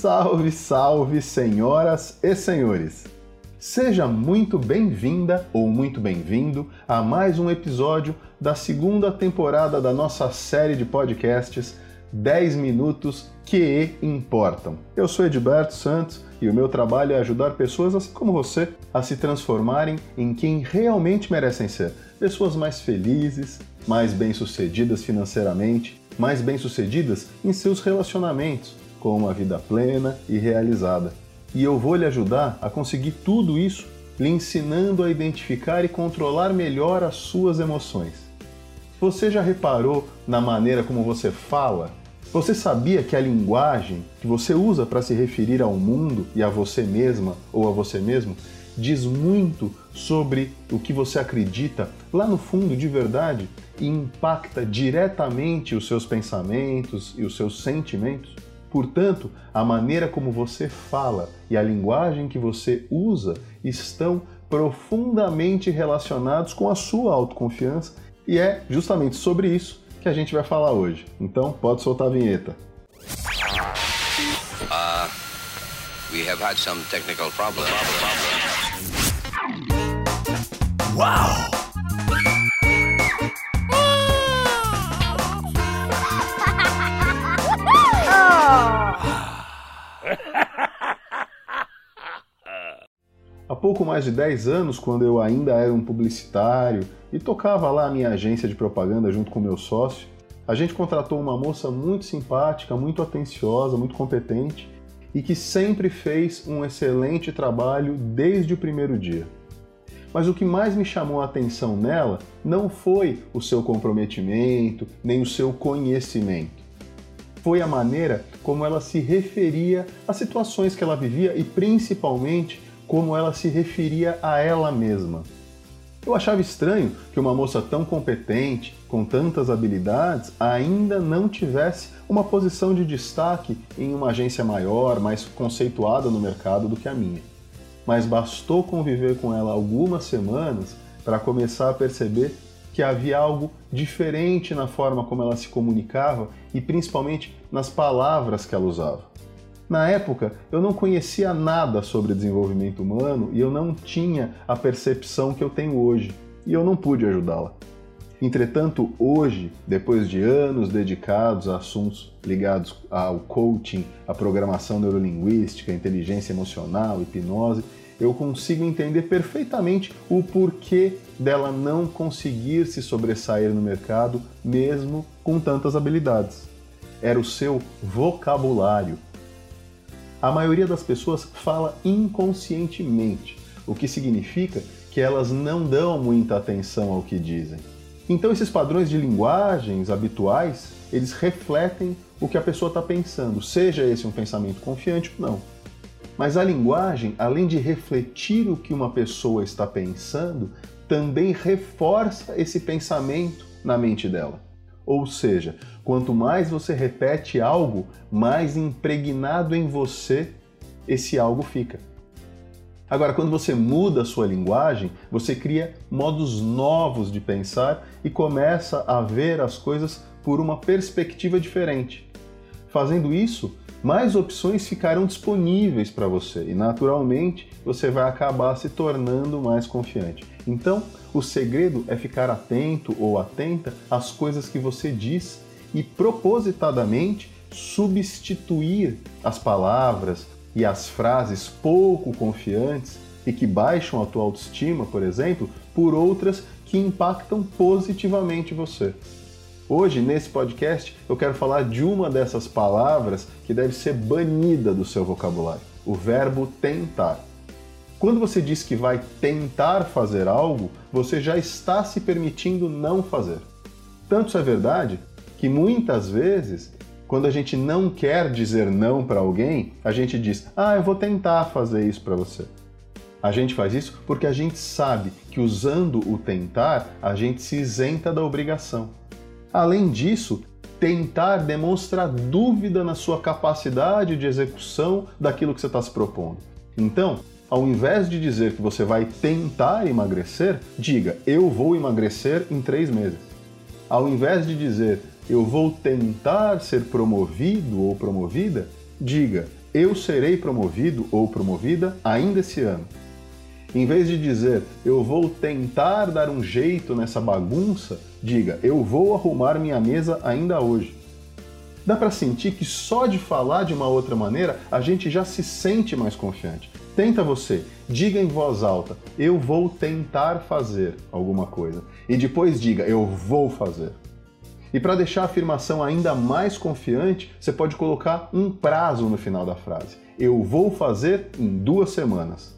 Salve, salve, senhoras e senhores! Seja muito bem-vinda ou muito bem-vindo a mais um episódio da segunda temporada da nossa série de podcasts 10 Minutos que Importam. Eu sou Edberto Santos e o meu trabalho é ajudar pessoas assim como você a se transformarem em quem realmente merecem ser. Pessoas mais felizes, mais bem-sucedidas financeiramente, mais bem-sucedidas em seus relacionamentos, com uma vida plena e realizada. E eu vou lhe ajudar a conseguir tudo isso lhe ensinando a identificar e controlar melhor as suas emoções. Você já reparou na maneira como você fala? Você sabia que a linguagem que você usa para se referir ao mundo e a você mesma ou a você mesmo diz muito sobre o que você acredita lá no fundo de verdade e impacta diretamente os seus pensamentos e os seus sentimentos? Portanto, a maneira como você fala e a linguagem que você usa estão profundamente relacionados com a sua autoconfiança e é justamente sobre isso que a gente vai falar hoje. Então, pode soltar a vinheta. Uh, we have had some technical problems. Wow! Pouco mais de 10 anos, quando eu ainda era um publicitário e tocava lá a minha agência de propaganda junto com meu sócio, a gente contratou uma moça muito simpática, muito atenciosa, muito competente e que sempre fez um excelente trabalho desde o primeiro dia. Mas o que mais me chamou a atenção nela não foi o seu comprometimento, nem o seu conhecimento. Foi a maneira como ela se referia às situações que ela vivia e principalmente como ela se referia a ela mesma. Eu achava estranho que uma moça tão competente, com tantas habilidades, ainda não tivesse uma posição de destaque em uma agência maior, mais conceituada no mercado do que a minha. Mas bastou conviver com ela algumas semanas para começar a perceber que havia algo diferente na forma como ela se comunicava e principalmente nas palavras que ela usava. Na época, eu não conhecia nada sobre desenvolvimento humano e eu não tinha a percepção que eu tenho hoje, e eu não pude ajudá-la. Entretanto, hoje, depois de anos dedicados a assuntos ligados ao coaching, à programação neurolinguística, inteligência emocional, hipnose, eu consigo entender perfeitamente o porquê dela não conseguir se sobressair no mercado, mesmo com tantas habilidades. Era o seu vocabulário, a maioria das pessoas fala inconscientemente, o que significa que elas não dão muita atenção ao que dizem. Então esses padrões de linguagens habituais, eles refletem o que a pessoa está pensando, seja esse um pensamento confiante ou não. Mas a linguagem, além de refletir o que uma pessoa está pensando, também reforça esse pensamento na mente dela. Ou seja, quanto mais você repete algo, mais impregnado em você esse algo fica. Agora, quando você muda a sua linguagem, você cria modos novos de pensar e começa a ver as coisas por uma perspectiva diferente. Fazendo isso, mais opções ficarão disponíveis para você e, naturalmente, você vai acabar se tornando mais confiante. Então, o segredo é ficar atento ou atenta às coisas que você diz e propositadamente substituir as palavras e as frases pouco confiantes e que baixam a tua autoestima, por exemplo, por outras que impactam positivamente você. Hoje, nesse podcast, eu quero falar de uma dessas palavras que deve ser banida do seu vocabulário: o verbo tentar. Quando você diz que vai tentar fazer algo, você já está se permitindo não fazer. Tanto isso é verdade que muitas vezes, quando a gente não quer dizer não para alguém, a gente diz: "Ah, eu vou tentar fazer isso para você". A gente faz isso porque a gente sabe que usando o tentar, a gente se isenta da obrigação. Além disso, tentar demonstra dúvida na sua capacidade de execução daquilo que você está se propondo. Então, ao invés de dizer que você vai tentar emagrecer, diga eu vou emagrecer em três meses. Ao invés de dizer eu vou tentar ser promovido ou promovida, diga eu serei promovido ou promovida ainda esse ano. Em vez de dizer eu vou tentar dar um jeito nessa bagunça, diga eu vou arrumar minha mesa ainda hoje. Dá para sentir que só de falar de uma outra maneira a gente já se sente mais confiante. Tenta você, diga em voz alta: eu vou tentar fazer alguma coisa. E depois diga: eu vou fazer. E para deixar a afirmação ainda mais confiante, você pode colocar um prazo no final da frase. Eu vou fazer em duas semanas.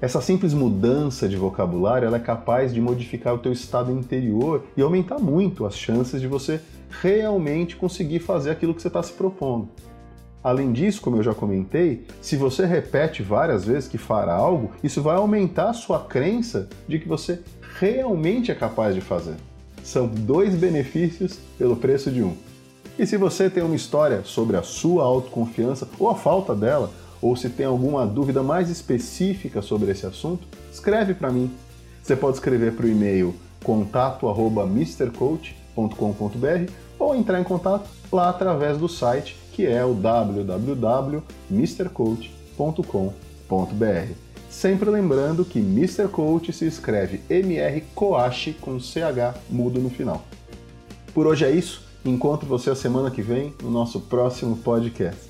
Essa simples mudança de vocabulário é capaz de modificar o teu estado interior e aumentar muito as chances de você realmente conseguir fazer aquilo que você está se propondo. Além disso, como eu já comentei, se você repete várias vezes que fará algo, isso vai aumentar a sua crença de que você realmente é capaz de fazer. São dois benefícios pelo preço de um. E se você tem uma história sobre a sua autoconfiança ou a falta dela, ou se tem alguma dúvida mais específica sobre esse assunto, escreve para mim. Você pode escrever para o e-mail contato@mrcoach.com.br ou entrar em contato lá através do site que é o www.mrcoach.com.br. Sempre lembrando que Mr. Coach se escreve MR Coach com CH mudo no final. Por hoje é isso. Encontro você a semana que vem no nosso próximo podcast.